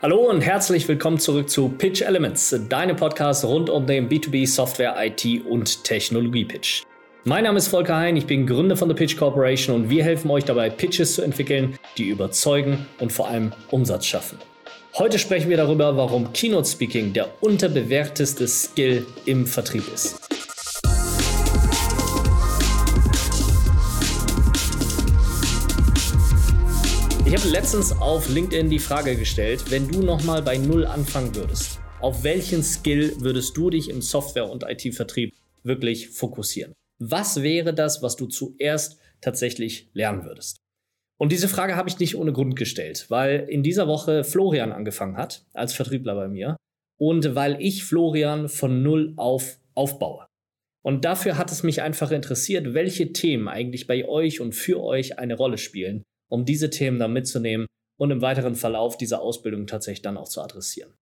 Hallo und herzlich willkommen zurück zu Pitch Elements, deinem Podcast rund um den B2B Software, IT und Technologie Pitch. Mein Name ist Volker Hein, ich bin Gründer von The Pitch Corporation und wir helfen euch dabei, Pitches zu entwickeln, die überzeugen und vor allem Umsatz schaffen. Heute sprechen wir darüber, warum Keynote Speaking der unterbewerteste Skill im Vertrieb ist. Ich habe letztens auf LinkedIn die Frage gestellt, wenn du nochmal bei Null anfangen würdest, auf welchen Skill würdest du dich im Software- und IT-Vertrieb wirklich fokussieren? Was wäre das, was du zuerst tatsächlich lernen würdest? Und diese Frage habe ich nicht ohne Grund gestellt, weil in dieser Woche Florian angefangen hat als Vertriebler bei mir und weil ich Florian von Null auf aufbaue. Und dafür hat es mich einfach interessiert, welche Themen eigentlich bei euch und für euch eine Rolle spielen um diese Themen dann mitzunehmen und im weiteren Verlauf dieser Ausbildung tatsächlich dann auch zu adressieren.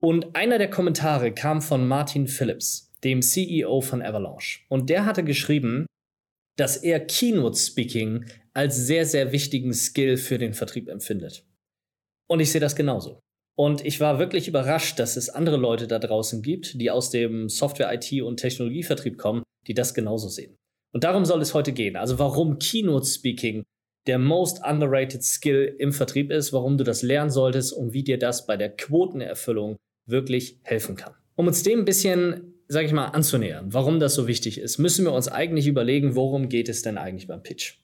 Und einer der Kommentare kam von Martin Phillips, dem CEO von Avalanche. Und der hatte geschrieben, dass er Keynote Speaking als sehr, sehr wichtigen Skill für den Vertrieb empfindet. Und ich sehe das genauso. Und ich war wirklich überrascht, dass es andere Leute da draußen gibt, die aus dem Software, IT und Technologievertrieb kommen, die das genauso sehen. Und darum soll es heute gehen. Also warum Keynote Speaking der most underrated Skill im Vertrieb ist, warum du das lernen solltest und wie dir das bei der Quotenerfüllung wirklich helfen kann. Um uns dem ein bisschen, sage ich mal, anzunähern, warum das so wichtig ist, müssen wir uns eigentlich überlegen, worum geht es denn eigentlich beim Pitch?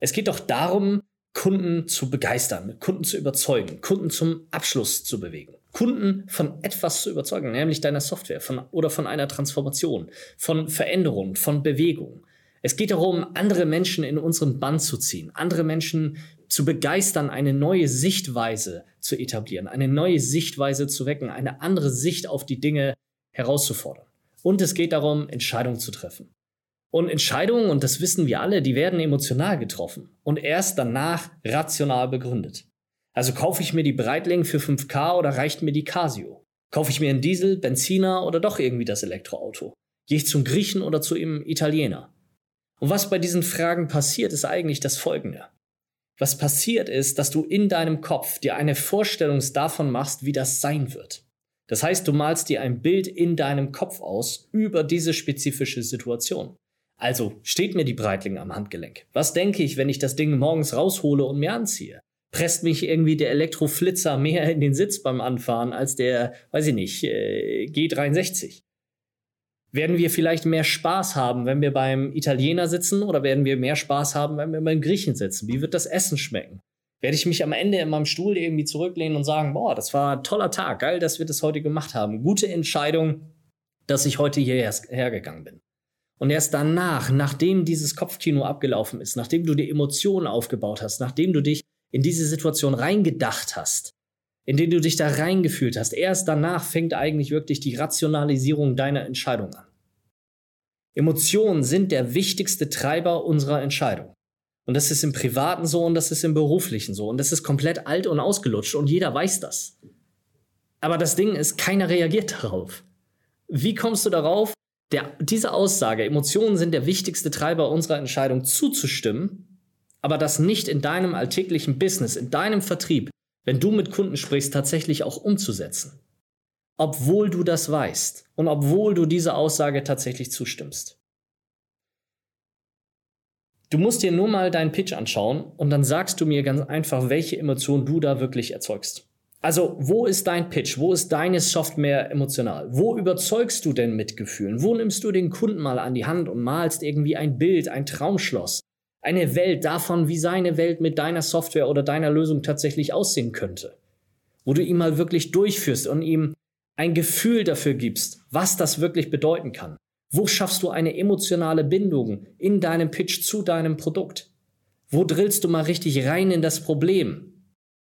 Es geht doch darum, Kunden zu begeistern, Kunden zu überzeugen, Kunden zum Abschluss zu bewegen. Kunden von etwas zu überzeugen, nämlich deiner Software von, oder von einer Transformation, von Veränderung, von Bewegung. Es geht darum, andere Menschen in unseren Bann zu ziehen, andere Menschen zu begeistern, eine neue Sichtweise zu etablieren, eine neue Sichtweise zu wecken, eine andere Sicht auf die Dinge herauszufordern. Und es geht darum, Entscheidungen zu treffen. Und Entscheidungen, und das wissen wir alle, die werden emotional getroffen und erst danach rational begründet. Also kaufe ich mir die Breitling für 5K oder reicht mir die Casio? Kaufe ich mir einen Diesel, Benziner oder doch irgendwie das Elektroauto? Gehe ich zum Griechen oder zu einem Italiener? Und was bei diesen Fragen passiert, ist eigentlich das Folgende. Was passiert ist, dass du in deinem Kopf dir eine Vorstellung davon machst, wie das sein wird. Das heißt, du malst dir ein Bild in deinem Kopf aus über diese spezifische Situation. Also steht mir die Breitling am Handgelenk. Was denke ich, wenn ich das Ding morgens raushole und mir anziehe? Presst mich irgendwie der Elektroflitzer mehr in den Sitz beim Anfahren als der, weiß ich nicht, äh, G63? Werden wir vielleicht mehr Spaß haben, wenn wir beim Italiener sitzen oder werden wir mehr Spaß haben, wenn wir beim Griechen sitzen? Wie wird das Essen schmecken? Werde ich mich am Ende in meinem Stuhl irgendwie zurücklehnen und sagen, boah, das war ein toller Tag, geil, dass wir das heute gemacht haben. Gute Entscheidung, dass ich heute hierher gegangen bin. Und erst danach, nachdem dieses Kopfkino abgelaufen ist, nachdem du die Emotionen aufgebaut hast, nachdem du dich in diese Situation reingedacht hast, in den du dich da reingefühlt hast. Erst danach fängt eigentlich wirklich die Rationalisierung deiner Entscheidung an. Emotionen sind der wichtigste Treiber unserer Entscheidung. Und das ist im Privaten so und das ist im Beruflichen so. Und das ist komplett alt und ausgelutscht und jeder weiß das. Aber das Ding ist, keiner reagiert darauf. Wie kommst du darauf, der, diese Aussage, Emotionen sind der wichtigste Treiber unserer Entscheidung zuzustimmen, aber das nicht in deinem alltäglichen Business, in deinem Vertrieb, wenn du mit Kunden sprichst, tatsächlich auch umzusetzen. Obwohl du das weißt und obwohl du dieser Aussage tatsächlich zustimmst. Du musst dir nur mal deinen Pitch anschauen und dann sagst du mir ganz einfach, welche Emotion du da wirklich erzeugst. Also, wo ist dein Pitch? Wo ist deine Software emotional? Wo überzeugst du denn mit Gefühlen? Wo nimmst du den Kunden mal an die Hand und malst irgendwie ein Bild, ein Traumschloss? Eine Welt davon, wie seine Welt mit deiner Software oder deiner Lösung tatsächlich aussehen könnte. Wo du ihn mal wirklich durchführst und ihm ein Gefühl dafür gibst, was das wirklich bedeuten kann. Wo schaffst du eine emotionale Bindung in deinem Pitch zu deinem Produkt? Wo drillst du mal richtig rein in das Problem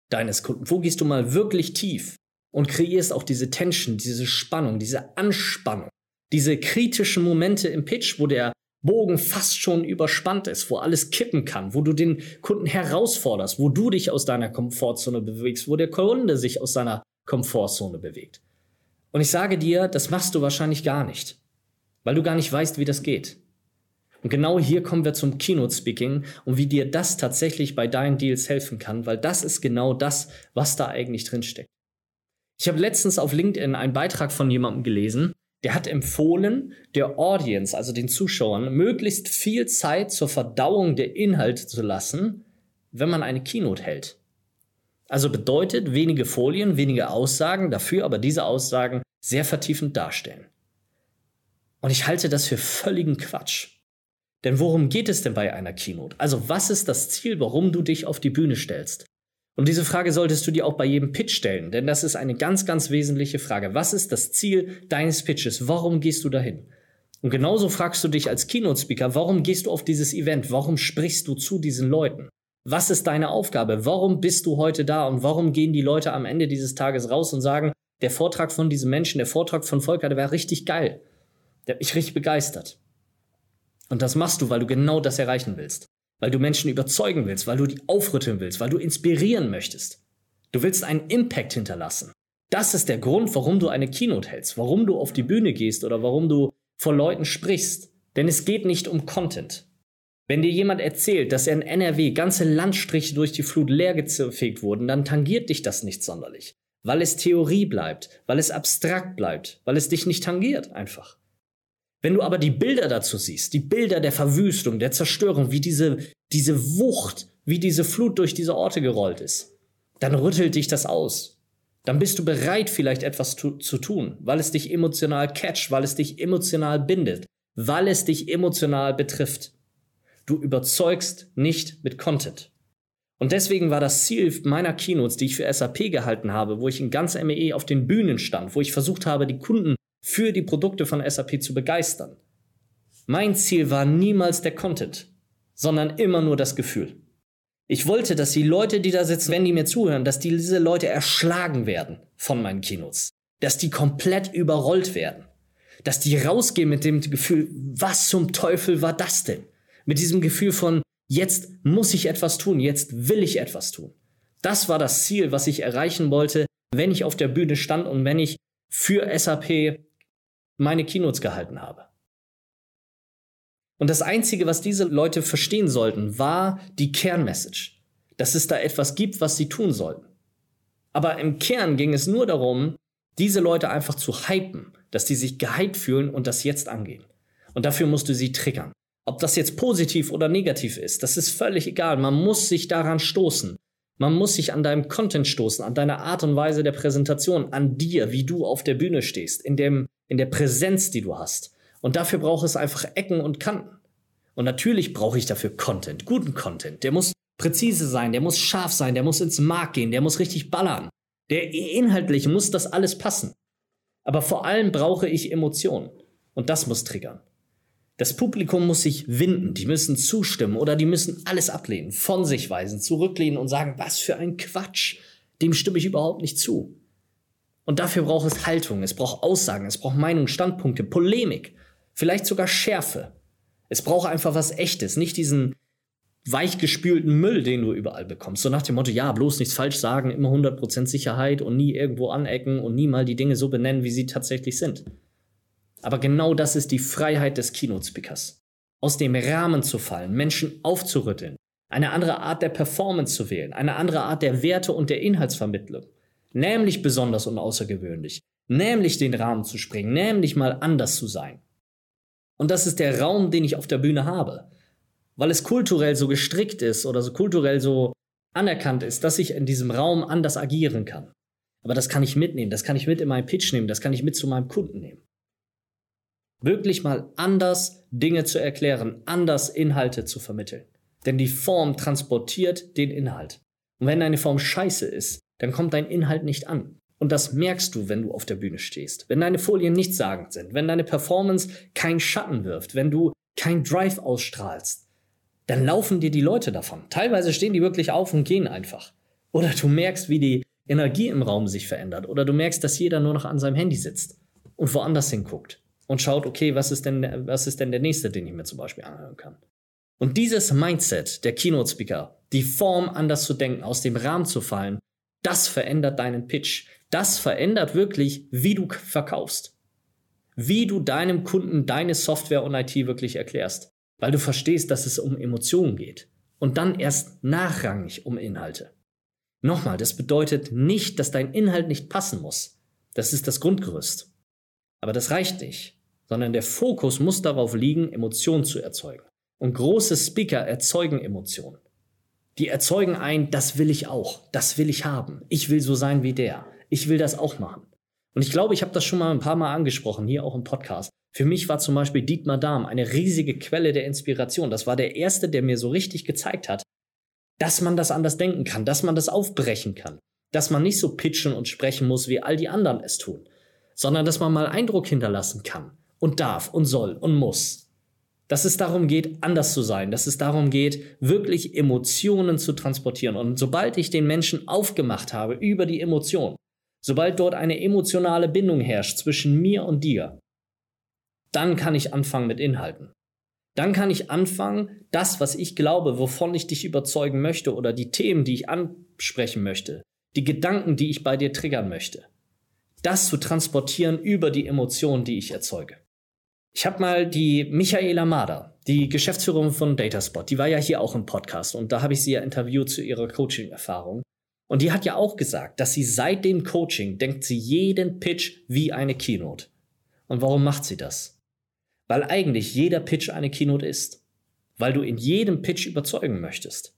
deines Kunden? Wo gehst du mal wirklich tief und kreierst auch diese Tension, diese Spannung, diese Anspannung, diese kritischen Momente im Pitch, wo der Bogen fast schon überspannt ist, wo alles kippen kann, wo du den Kunden herausforderst, wo du dich aus deiner Komfortzone bewegst, wo der Kunde sich aus seiner Komfortzone bewegt. Und ich sage dir, das machst du wahrscheinlich gar nicht, weil du gar nicht weißt, wie das geht. Und genau hier kommen wir zum Keynote Speaking und wie dir das tatsächlich bei deinen Deals helfen kann, weil das ist genau das, was da eigentlich drinsteckt. Ich habe letztens auf LinkedIn einen Beitrag von jemandem gelesen, der hat empfohlen, der Audience, also den Zuschauern, möglichst viel Zeit zur Verdauung der Inhalte zu lassen, wenn man eine Keynote hält. Also bedeutet wenige Folien, wenige Aussagen, dafür aber diese Aussagen sehr vertiefend darstellen. Und ich halte das für völligen Quatsch. Denn worum geht es denn bei einer Keynote? Also was ist das Ziel, warum du dich auf die Bühne stellst? Und diese Frage solltest du dir auch bei jedem Pitch stellen, denn das ist eine ganz, ganz wesentliche Frage. Was ist das Ziel deines Pitches? Warum gehst du dahin? Und genauso fragst du dich als Keynote-Speaker, warum gehst du auf dieses Event? Warum sprichst du zu diesen Leuten? Was ist deine Aufgabe? Warum bist du heute da? Und warum gehen die Leute am Ende dieses Tages raus und sagen, der Vortrag von diesem Menschen, der Vortrag von Volker, der war richtig geil. Der hat mich richtig begeistert. Und das machst du, weil du genau das erreichen willst weil du Menschen überzeugen willst, weil du die aufrütteln willst, weil du inspirieren möchtest. Du willst einen Impact hinterlassen. Das ist der Grund, warum du eine Keynote hältst, warum du auf die Bühne gehst oder warum du vor Leuten sprichst. Denn es geht nicht um Content. Wenn dir jemand erzählt, dass in NRW ganze Landstriche durch die Flut leergefegt wurden, dann tangiert dich das nicht sonderlich. Weil es Theorie bleibt, weil es abstrakt bleibt, weil es dich nicht tangiert einfach. Wenn du aber die Bilder dazu siehst, die Bilder der Verwüstung, der Zerstörung, wie diese, diese Wucht, wie diese Flut durch diese Orte gerollt ist, dann rüttelt dich das aus. Dann bist du bereit, vielleicht etwas zu, zu tun, weil es dich emotional catcht, weil es dich emotional bindet, weil es dich emotional betrifft. Du überzeugst nicht mit Content. Und deswegen war das Ziel meiner Keynotes, die ich für SAP gehalten habe, wo ich in ganz MEE auf den Bühnen stand, wo ich versucht habe, die Kunden für die Produkte von SAP zu begeistern. Mein Ziel war niemals der Content, sondern immer nur das Gefühl. Ich wollte, dass die Leute, die da sitzen, wenn die mir zuhören, dass diese Leute erschlagen werden von meinen Keynotes. Dass die komplett überrollt werden. Dass die rausgehen mit dem Gefühl, was zum Teufel war das denn? Mit diesem Gefühl von, jetzt muss ich etwas tun, jetzt will ich etwas tun. Das war das Ziel, was ich erreichen wollte, wenn ich auf der Bühne stand und wenn ich für SAP meine Keynotes gehalten habe. Und das Einzige, was diese Leute verstehen sollten, war die Kernmessage. Dass es da etwas gibt, was sie tun sollten. Aber im Kern ging es nur darum, diese Leute einfach zu hypen, dass die sich gehypt fühlen und das jetzt angehen. Und dafür musst du sie triggern. Ob das jetzt positiv oder negativ ist, das ist völlig egal. Man muss sich daran stoßen. Man muss sich an deinem Content stoßen, an deiner Art und Weise der Präsentation, an dir, wie du auf der Bühne stehst, in dem in der Präsenz, die du hast. Und dafür braucht es einfach Ecken und Kanten. Und natürlich brauche ich dafür Content, guten Content. Der muss präzise sein, der muss scharf sein, der muss ins Mark gehen, der muss richtig ballern. Der inhaltlich muss das alles passen. Aber vor allem brauche ich Emotionen. Und das muss triggern. Das Publikum muss sich winden, die müssen zustimmen oder die müssen alles ablehnen, von sich weisen, zurücklehnen und sagen, was für ein Quatsch, dem stimme ich überhaupt nicht zu. Und dafür braucht es Haltung, es braucht Aussagen, es braucht Meinung, Standpunkte, Polemik, vielleicht sogar Schärfe. Es braucht einfach was Echtes, nicht diesen weichgespülten Müll, den du überall bekommst. So nach dem Motto, ja, bloß nichts falsch sagen, immer 100% Sicherheit und nie irgendwo anecken und nie mal die Dinge so benennen, wie sie tatsächlich sind. Aber genau das ist die Freiheit des Keynote-Speakers. Aus dem Rahmen zu fallen, Menschen aufzurütteln, eine andere Art der Performance zu wählen, eine andere Art der Werte und der Inhaltsvermittlung nämlich besonders und außergewöhnlich, nämlich den Rahmen zu springen, nämlich mal anders zu sein. Und das ist der Raum, den ich auf der Bühne habe, weil es kulturell so gestrickt ist oder so kulturell so anerkannt ist, dass ich in diesem Raum anders agieren kann. Aber das kann ich mitnehmen, das kann ich mit in meinen Pitch nehmen, das kann ich mit zu meinem Kunden nehmen. Wirklich mal anders Dinge zu erklären, anders Inhalte zu vermitteln. Denn die Form transportiert den Inhalt. Und wenn eine Form scheiße ist, dann kommt dein Inhalt nicht an. Und das merkst du, wenn du auf der Bühne stehst. Wenn deine Folien nichtssagend sind, wenn deine Performance keinen Schatten wirft, wenn du kein Drive ausstrahlst, dann laufen dir die Leute davon. Teilweise stehen die wirklich auf und gehen einfach. Oder du merkst, wie die Energie im Raum sich verändert. Oder du merkst, dass jeder nur noch an seinem Handy sitzt und woanders hinguckt und schaut, okay, was ist denn, was ist denn der nächste, den ich mir zum Beispiel anhören kann. Und dieses Mindset der Keynote Speaker, die Form anders zu denken, aus dem Rahmen zu fallen, das verändert deinen Pitch. Das verändert wirklich, wie du verkaufst. Wie du deinem Kunden deine Software und IT wirklich erklärst. Weil du verstehst, dass es um Emotionen geht. Und dann erst nachrangig um Inhalte. Nochmal, das bedeutet nicht, dass dein Inhalt nicht passen muss. Das ist das Grundgerüst. Aber das reicht nicht, sondern der Fokus muss darauf liegen, Emotionen zu erzeugen. Und große Speaker erzeugen Emotionen. Die erzeugen ein, das will ich auch, das will ich haben, ich will so sein wie der, ich will das auch machen. Und ich glaube, ich habe das schon mal ein paar Mal angesprochen, hier auch im Podcast. Für mich war zum Beispiel Dietmar Dahm eine riesige Quelle der Inspiration. Das war der erste, der mir so richtig gezeigt hat, dass man das anders denken kann, dass man das aufbrechen kann, dass man nicht so pitchen und sprechen muss, wie all die anderen es tun, sondern dass man mal Eindruck hinterlassen kann und darf und soll und muss. Dass es darum geht, anders zu sein, dass es darum geht, wirklich Emotionen zu transportieren. Und sobald ich den Menschen aufgemacht habe über die Emotion, sobald dort eine emotionale Bindung herrscht zwischen mir und dir, dann kann ich anfangen mit Inhalten. Dann kann ich anfangen, das, was ich glaube, wovon ich dich überzeugen möchte oder die Themen, die ich ansprechen möchte, die Gedanken, die ich bei dir triggern möchte, das zu transportieren über die Emotionen, die ich erzeuge. Ich habe mal die Michaela Mader, die Geschäftsführerin von Dataspot, die war ja hier auch im Podcast und da habe ich sie ja interviewt zu ihrer Coaching-Erfahrung. Und die hat ja auch gesagt, dass sie seit dem Coaching denkt sie jeden Pitch wie eine Keynote. Und warum macht sie das? Weil eigentlich jeder Pitch eine Keynote ist. Weil du in jedem Pitch überzeugen möchtest.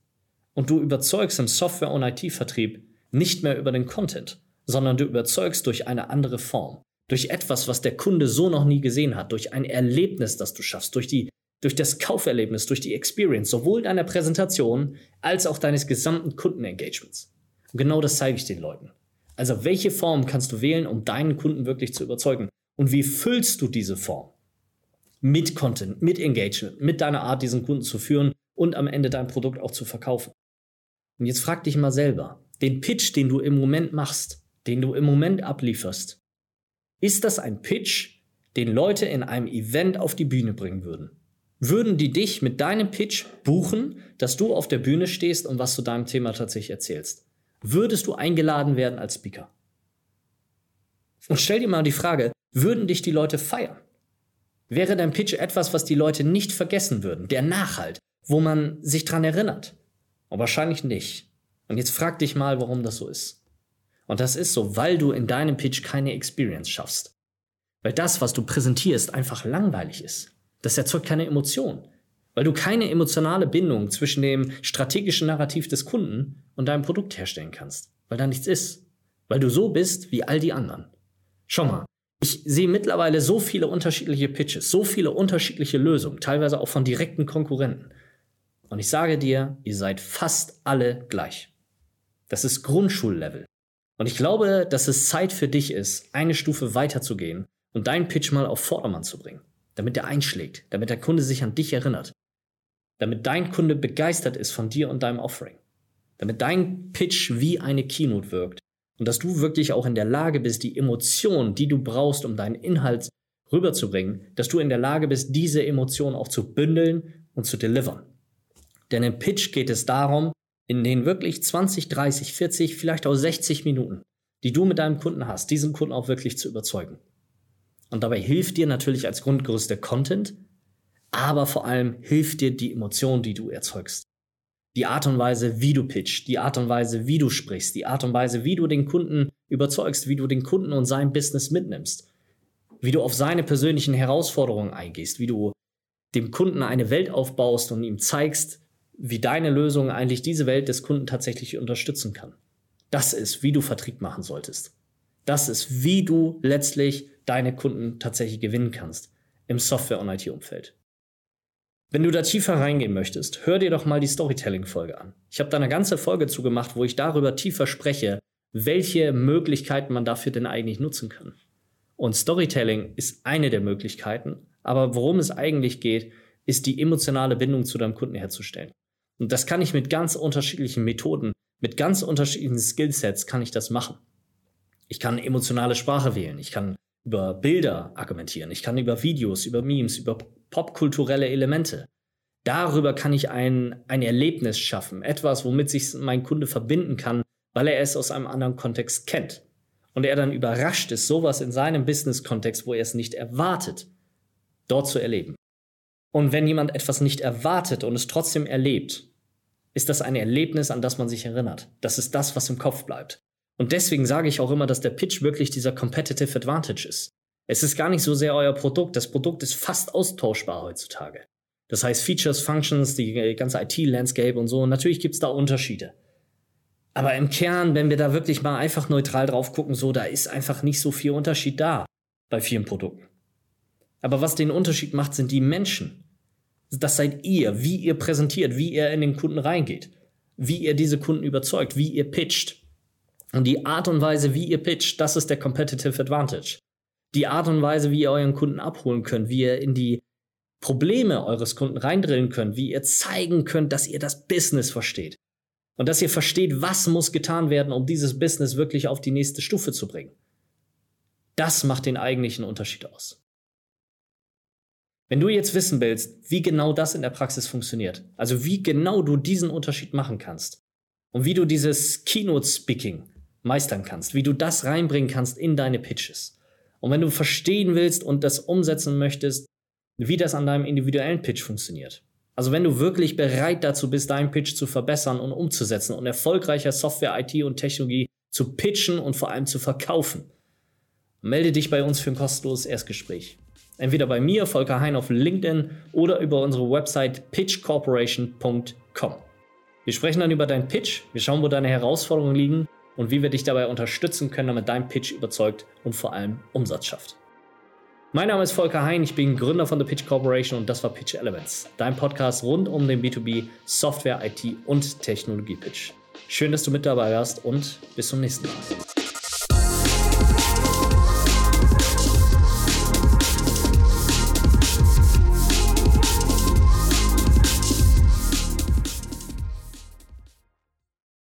Und du überzeugst im Software- und IT-Vertrieb nicht mehr über den Content, sondern du überzeugst durch eine andere Form. Durch etwas, was der Kunde so noch nie gesehen hat. Durch ein Erlebnis, das du schaffst. Durch die durch das Kauferlebnis, durch die Experience, sowohl deiner Präsentation als auch deines gesamten Kundenengagements. Und genau das zeige ich den Leuten. Also welche Form kannst du wählen, um deinen Kunden wirklich zu überzeugen? Und wie füllst du diese Form? mit Content, mit Engagement, mit deiner Art, diesen Kunden zu führen und am Ende dein Produkt auch zu verkaufen. Und jetzt frag dich mal selber, den Pitch, den du im Moment machst, den du im Moment ablieferst, ist das ein Pitch, den Leute in einem Event auf die Bühne bringen würden? Würden die dich mit deinem Pitch buchen, dass du auf der Bühne stehst und was zu deinem Thema tatsächlich erzählst? Würdest du eingeladen werden als Speaker? Und stell dir mal die Frage, würden dich die Leute feiern? Wäre dein Pitch etwas, was die Leute nicht vergessen würden, der Nachhalt, wo man sich dran erinnert? Und wahrscheinlich nicht. Und jetzt frag dich mal, warum das so ist. Und das ist so, weil du in deinem Pitch keine Experience schaffst. Weil das, was du präsentierst, einfach langweilig ist. Das erzeugt keine Emotion. Weil du keine emotionale Bindung zwischen dem strategischen Narrativ des Kunden und deinem Produkt herstellen kannst. Weil da nichts ist. Weil du so bist wie all die anderen. Schau mal, ich sehe mittlerweile so viele unterschiedliche Pitches, so viele unterschiedliche Lösungen, teilweise auch von direkten Konkurrenten. Und ich sage dir, ihr seid fast alle gleich. Das ist Grundschullevel. Und ich glaube, dass es Zeit für dich ist, eine Stufe weiter zu gehen und deinen Pitch mal auf Vordermann zu bringen, damit er einschlägt, damit der Kunde sich an dich erinnert, damit dein Kunde begeistert ist von dir und deinem Offering, damit dein Pitch wie eine Keynote wirkt und dass du wirklich auch in der Lage bist, die Emotionen, die du brauchst, um deinen Inhalt rüberzubringen, dass du in der Lage bist, diese Emotionen auch zu bündeln und zu delivern. Denn im Pitch geht es darum, in den wirklich 20, 30, 40, vielleicht auch 60 Minuten, die du mit deinem Kunden hast, diesen Kunden auch wirklich zu überzeugen. Und dabei hilft dir natürlich als Grundgerüst der Content, aber vor allem hilft dir die Emotion, die du erzeugst die Art und Weise, wie du pitchst, die Art und Weise, wie du sprichst, die Art und Weise, wie du den Kunden überzeugst, wie du den Kunden und sein Business mitnimmst, wie du auf seine persönlichen Herausforderungen eingehst, wie du dem Kunden eine Welt aufbaust und ihm zeigst, wie deine Lösung eigentlich diese Welt des Kunden tatsächlich unterstützen kann. Das ist, wie du Vertrieb machen solltest. Das ist, wie du letztlich deine Kunden tatsächlich gewinnen kannst im Software- und IT-Umfeld. Wenn du da tiefer reingehen möchtest, hör dir doch mal die Storytelling-Folge an. Ich habe da eine ganze Folge zugemacht, wo ich darüber tiefer spreche, welche Möglichkeiten man dafür denn eigentlich nutzen kann. Und Storytelling ist eine der Möglichkeiten, aber worum es eigentlich geht, ist die emotionale Bindung zu deinem Kunden herzustellen. Und das kann ich mit ganz unterschiedlichen Methoden, mit ganz unterschiedlichen Skillsets kann ich das machen. Ich kann emotionale Sprache wählen, ich kann über Bilder argumentieren, ich kann über Videos, über Memes, über popkulturelle Elemente. Darüber kann ich ein, ein Erlebnis schaffen, etwas, womit sich mein Kunde verbinden kann, weil er es aus einem anderen Kontext kennt. Und er dann überrascht ist, sowas in seinem Business-Kontext, wo er es nicht erwartet, dort zu erleben. Und wenn jemand etwas nicht erwartet und es trotzdem erlebt, ist das ein Erlebnis, an das man sich erinnert. Das ist das, was im Kopf bleibt. Und deswegen sage ich auch immer, dass der Pitch wirklich dieser Competitive Advantage ist. Es ist gar nicht so sehr euer Produkt. Das Produkt ist fast austauschbar heutzutage. Das heißt Features, Functions, die ganze IT-Landscape und so. Und natürlich gibt es da Unterschiede. Aber im Kern, wenn wir da wirklich mal einfach neutral drauf gucken, so, da ist einfach nicht so viel Unterschied da bei vielen Produkten. Aber was den Unterschied macht, sind die Menschen. Das seid ihr, wie ihr präsentiert, wie ihr in den Kunden reingeht, wie ihr diese Kunden überzeugt, wie ihr pitcht. Und die Art und Weise, wie ihr pitcht, das ist der Competitive Advantage. Die Art und Weise, wie ihr euren Kunden abholen könnt, wie ihr in die Probleme eures Kunden reindrillen könnt, wie ihr zeigen könnt, dass ihr das Business versteht. Und dass ihr versteht, was muss getan werden, um dieses Business wirklich auf die nächste Stufe zu bringen. Das macht den eigentlichen Unterschied aus. Wenn du jetzt wissen willst, wie genau das in der Praxis funktioniert, also wie genau du diesen Unterschied machen kannst und wie du dieses Keynote-Speaking meistern kannst, wie du das reinbringen kannst in deine Pitches. Und wenn du verstehen willst und das umsetzen möchtest, wie das an deinem individuellen Pitch funktioniert. Also wenn du wirklich bereit dazu bist, deinen Pitch zu verbessern und umzusetzen und erfolgreicher Software, IT und Technologie zu pitchen und vor allem zu verkaufen, melde dich bei uns für ein kostenloses Erstgespräch. Entweder bei mir, Volker Hein auf LinkedIn oder über unsere Website pitchcorporation.com. Wir sprechen dann über deinen Pitch, wir schauen, wo deine Herausforderungen liegen und wie wir dich dabei unterstützen können, damit dein Pitch überzeugt und vor allem Umsatz schafft. Mein Name ist Volker Hein, ich bin Gründer von The Pitch Corporation und das war Pitch Elements, dein Podcast rund um den B2B Software, IT und Technologie Pitch. Schön, dass du mit dabei warst und bis zum nächsten Mal.